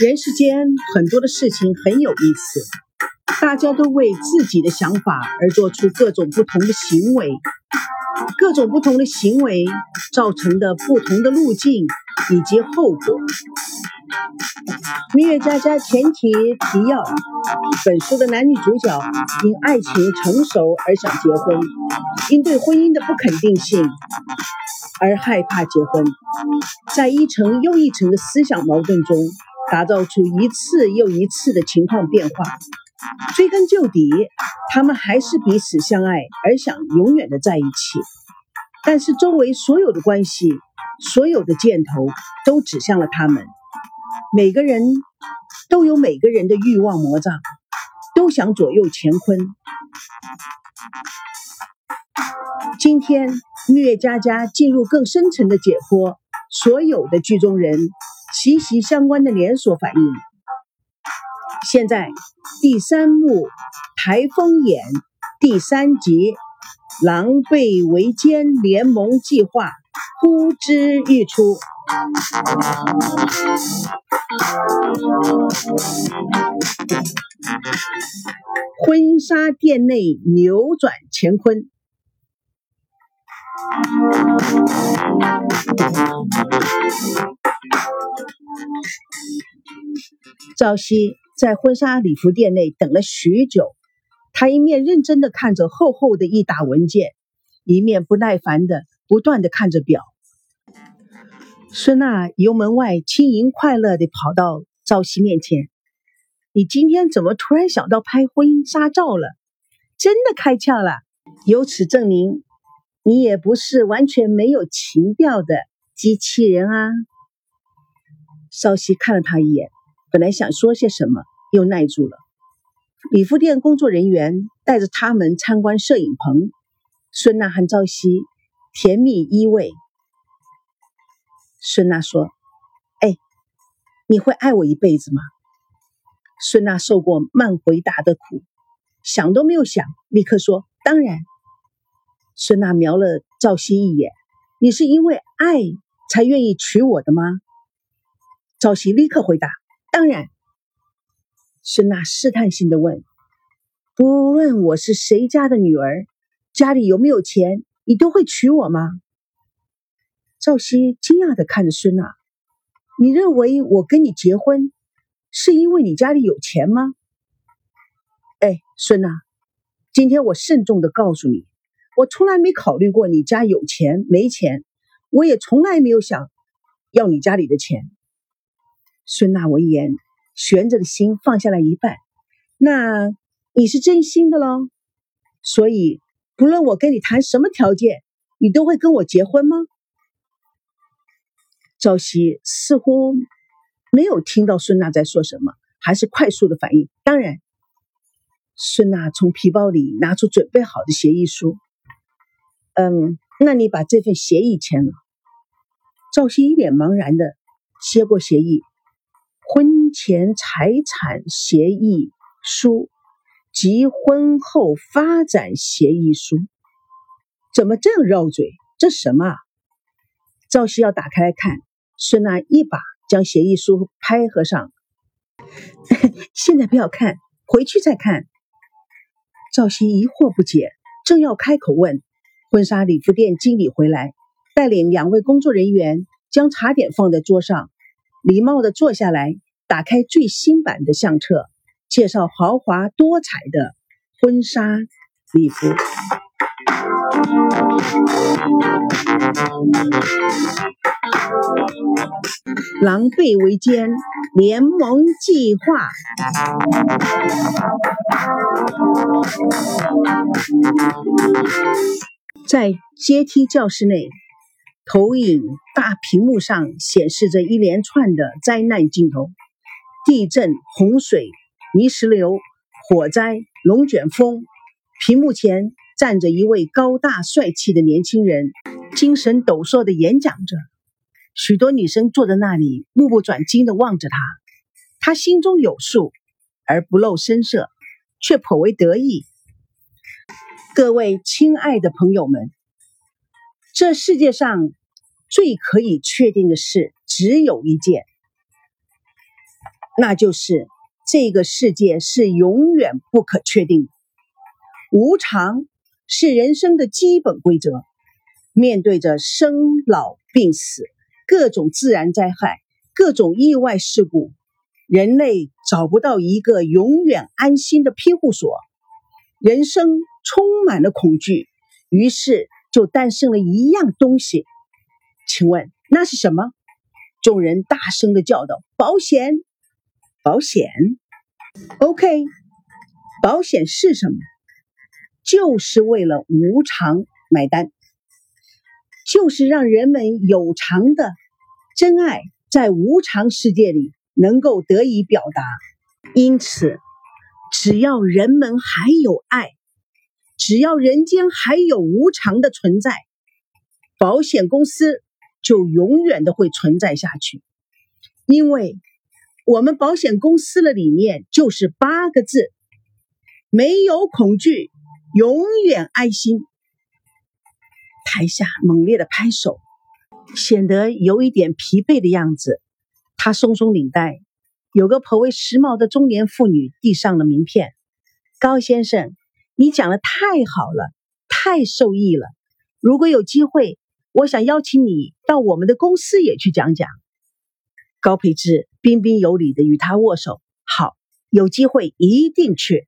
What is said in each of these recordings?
人世间很多的事情很有意思，大家都为自己的想法而做出各种不同的行为，各种不同的行为造成的不同的路径以及后果。蜜月佳佳前提提要：本书的男女主角因爱情成熟而想结婚，因对婚姻的不肯定性而害怕结婚，在一层又一层的思想矛盾中，打造出一次又一次的情况变化。追根究底，他们还是彼此相爱而想永远的在一起，但是周围所有的关系、所有的箭头都指向了他们。每个人都有每个人的欲望魔障，都想左右乾坤。今天蜜月佳佳进入更深层的解剖，所有的剧中人息息相关的连锁反应。现在第三幕台风眼第三集狼狈为奸联盟计划呼之欲出。婚纱店内扭转乾坤。朝夕在婚纱礼服店内等了许久，他一面认真的看着厚厚的一沓文件，一面不耐烦的不断的看着表。孙娜由门外轻盈快乐地跑到赵熙面前：“你今天怎么突然想到拍婚纱照了？真的开窍了！由此证明，你也不是完全没有情调的机器人啊！”赵熙看了他一眼，本来想说些什么，又耐住了。礼服店工作人员带着他们参观摄影棚，孙娜和赵熙甜蜜依偎。孙娜说：“哎，你会爱我一辈子吗？”孙娜受过慢回答的苦，想都没有想，立刻说：“当然。”孙娜瞄了赵熙一眼：“你是因为爱才愿意娶我的吗？”赵熙立刻回答：“当然。”孙娜试探性的问：“不论我是谁家的女儿，家里有没有钱，你都会娶我吗？”赵熙惊讶的看着孙娜：“你认为我跟你结婚，是因为你家里有钱吗？”哎，孙娜，今天我慎重的告诉你，我从来没考虑过你家有钱没钱，我也从来没有想要你家里的钱。孙娜闻言，悬着的心放下来一半。那你是真心的喽？所以，不论我跟你谈什么条件，你都会跟我结婚吗？赵熙似乎没有听到孙娜在说什么，还是快速的反应。当然，孙娜从皮包里拿出准备好的协议书。嗯，那你把这份协议签了。赵熙一脸茫然的接过协议，婚前财产协议书及婚后发展协议书。怎么这样绕嘴？这什么？赵熙要打开来看。孙娜一把将协议书拍合上，现在不要看，回去再看。赵熙疑惑不解，正要开口问，婚纱礼服店经理回来，带领两位工作人员将茶点放在桌上，礼貌的坐下来，打开最新版的相册，介绍豪华多彩的婚纱礼服。狼狈为奸联盟计划，在阶梯教室内，投影大屏幕上显示着一连串的灾难镜头：地震、洪水、泥石流、火灾、龙卷风。屏幕前站着一位高大帅气的年轻人，精神抖擞的演讲着。许多女生坐在那里，目不转睛地望着他。他心中有数，而不露声色，却颇为得意。各位亲爱的朋友们，这世界上最可以确定的事只有一件，那就是这个世界是永远不可确定的。无常是人生的基本规则。面对着生老病死、各种自然灾害、各种意外事故，人类找不到一个永远安心的庇护所，人生充满了恐惧，于是就诞生了一样东西。请问那是什么？众人大声的叫道：“保险！保险！”OK，保险是什么？就是为了无偿买单，就是让人们有偿的真爱在无常世界里能够得以表达。因此，只要人们还有爱，只要人间还有无常的存在，保险公司。就永远的会存在下去，因为我们保险公司的理念就是八个字：没有恐惧，永远安心。台下猛烈的拍手，显得有一点疲惫的样子。他松松领带，有个颇为时髦的中年妇女递上了名片：“高先生，你讲的太好了，太受益了。如果有机会。”我想邀请你到我们的公司也去讲讲。高培志彬彬有礼的与他握手。好，有机会一定去。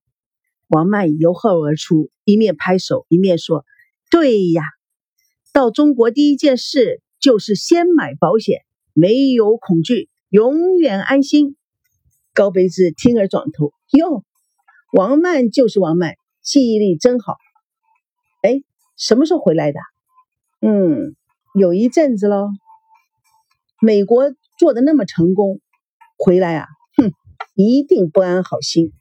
王曼由后而出，一面拍手一面说：“对呀，到中国第一件事就是先买保险，没有恐惧，永远安心。”高培志听而转头，哟，王曼就是王曼，记忆力真好。哎，什么时候回来的？嗯，有一阵子喽。美国做的那么成功，回来啊，哼，一定不安好心。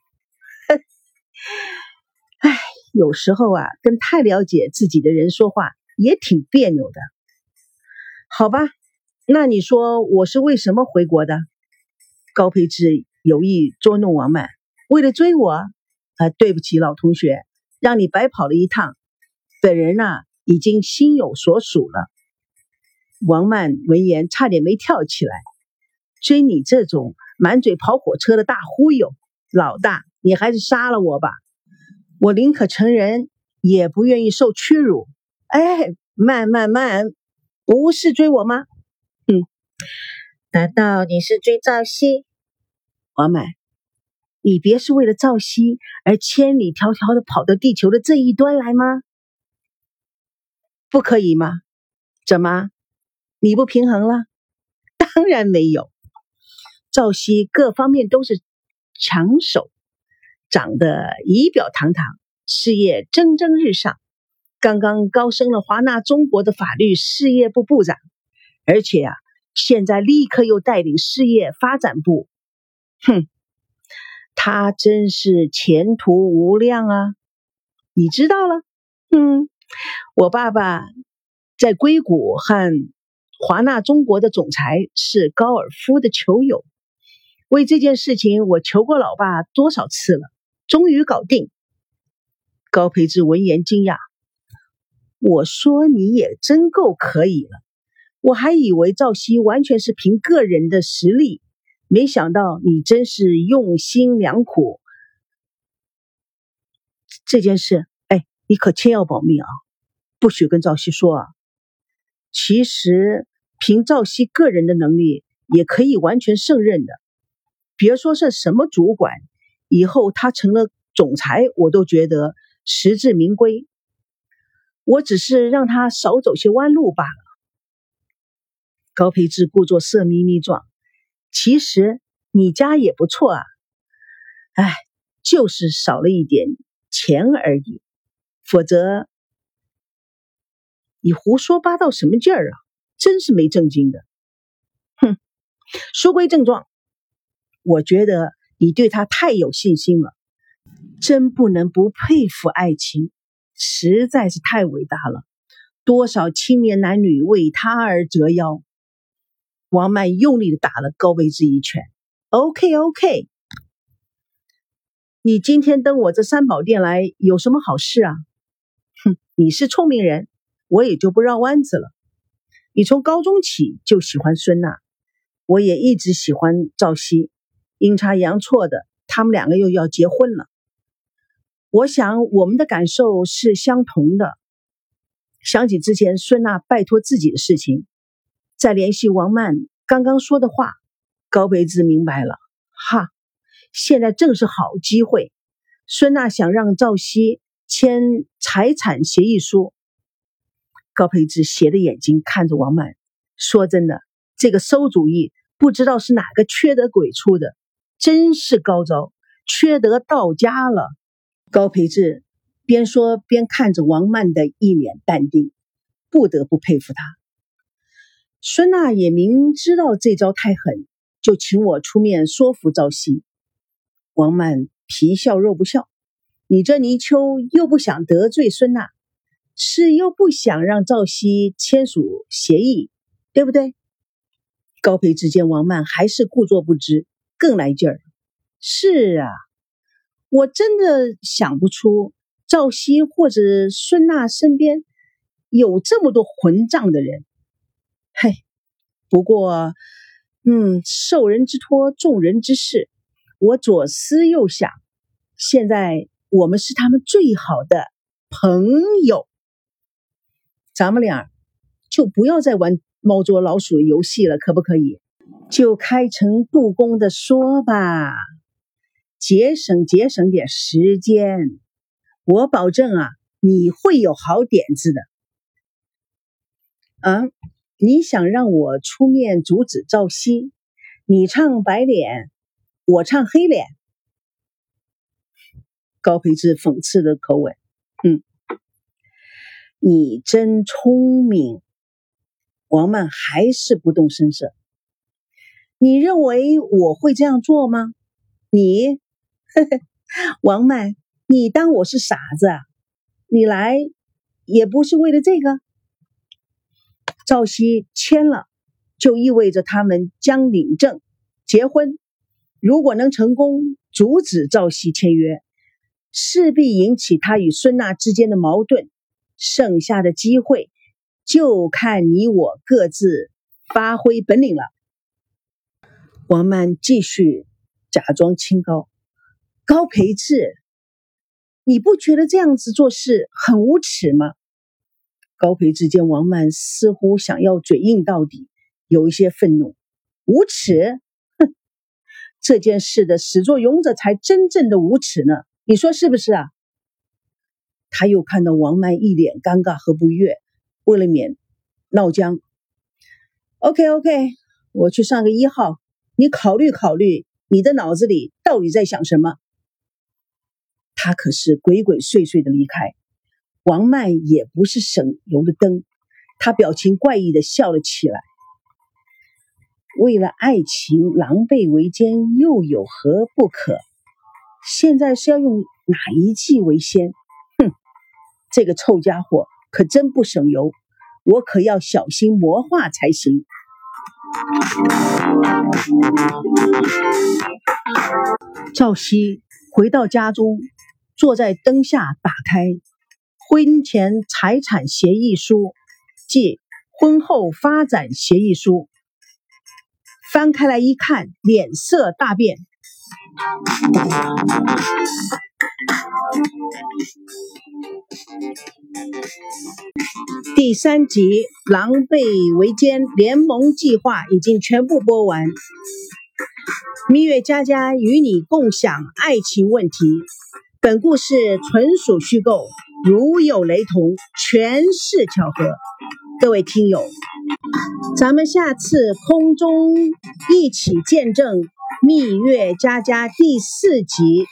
哎，有时候啊，跟太了解自己的人说话也挺别扭的。好吧，那你说我是为什么回国的？高培志有意捉弄王曼，为了追我？啊，对不起，老同学，让你白跑了一趟。本人呢？已经心有所属了。王曼闻言差点没跳起来。追你这种满嘴跑火车的大忽悠，老大，你还是杀了我吧！我宁可成人，也不愿意受屈辱。哎，慢慢慢，不是追我吗？嗯，难道你是追赵熙？王曼，你别是为了赵熙而千里迢迢的跑到地球的这一端来吗？不可以吗？怎么？你不平衡了？当然没有。赵熙各方面都是抢手，长得仪表堂堂，事业蒸蒸日上，刚刚高升了华纳中国的法律事业部部长，而且啊，现在立刻又带领事业发展部。哼，他真是前途无量啊！你知道了？嗯。我爸爸在硅谷和华纳中国的总裁是高尔夫的球友，为这件事情我求过老爸多少次了，终于搞定。高培志闻言惊讶：“我说你也真够可以了，我还以为赵熙完全是凭个人的实力，没想到你真是用心良苦。这件事。”哎你可千要保密啊，不许跟赵熙说啊。其实凭赵熙个人的能力，也可以完全胜任的。别说是什么主管，以后他成了总裁，我都觉得实至名归。我只是让他少走些弯路罢了。高培志故作色眯眯状，其实你家也不错啊。哎，就是少了一点钱而已。否则，你胡说八道什么劲儿啊？真是没正经的！哼，书归正传，我觉得你对他太有信心了，真不能不佩服爱情，实在是太伟大了。多少青年男女为他而折腰。王曼用力的打了高维志一拳。OK OK，你今天登我这三宝殿来有什么好事啊？哼，你是聪明人，我也就不绕弯子了。你从高中起就喜欢孙娜，我也一直喜欢赵熙。阴差阳错的，他们两个又要结婚了。我想我们的感受是相同的。想起之前孙娜拜托自己的事情，再联系王曼刚刚说的话，高培志明白了。哈，现在正是好机会。孙娜想让赵熙签财产协议书。高培志斜着眼睛看着王曼，说：“真的，这个馊主意不知道是哪个缺德鬼出的，真是高招，缺德到家了。”高培志边说边看着王曼的一脸淡定，不得不佩服他。孙娜也明知道这招太狠，就请我出面说服赵熙。王曼。皮笑肉不笑，你这泥鳅又不想得罪孙娜，是又不想让赵熙签署协议，对不对？高培之见王曼还是故作不知，更来劲儿。是啊，我真的想不出赵熙或者孙娜身边有这么多混账的人。嘿，不过，嗯，受人之托，众人之事。我左思右想，现在我们是他们最好的朋友，咱们俩就不要再玩猫捉老鼠的游戏了，可不可以？就开诚布公的说吧，节省节省点时间，我保证啊，你会有好点子的。嗯，你想让我出面阻止赵熙？你唱白脸。我唱黑脸，高培志讽刺的口吻，嗯，你真聪明。王曼还是不动声色。你认为我会这样做吗？你，王曼，你当我是傻子啊？你来也不是为了这个。赵熙签了，就意味着他们将领证结婚。如果能成功阻止赵熙签约，势必引起他与孙娜之间的矛盾。剩下的机会就看你我各自发挥本领了。王曼继续假装清高，高培志，你不觉得这样子做事很无耻吗？高培之见王曼似乎想要嘴硬到底，有一些愤怒，无耻。哼这件事的始作俑者才真正的无耻呢，你说是不是啊？他又看到王曼一脸尴尬和不悦，为了免闹僵，OK OK，我去上个一号，你考虑考虑，你的脑子里到底在想什么？他可是鬼鬼祟祟的离开，王曼也不是省油的灯，他表情怪异的笑了起来。为了爱情狼狈为奸又有何不可？现在是要用哪一计为先？哼，这个臭家伙可真不省油，我可要小心魔化才行。赵熙回到家中，坐在灯下，打开婚前财产协议书，即婚后发展协议书。翻开来一看，脸色大变。第三集《狼狈为奸》联盟计划已经全部播完。蜜月佳佳与你共享爱情问题。本故事纯属虚构，如有雷同，全是巧合。各位听友。咱们下次空中一起见证《蜜月佳佳》第四集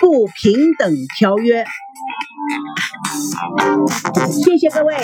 不平等条约。谢谢各位。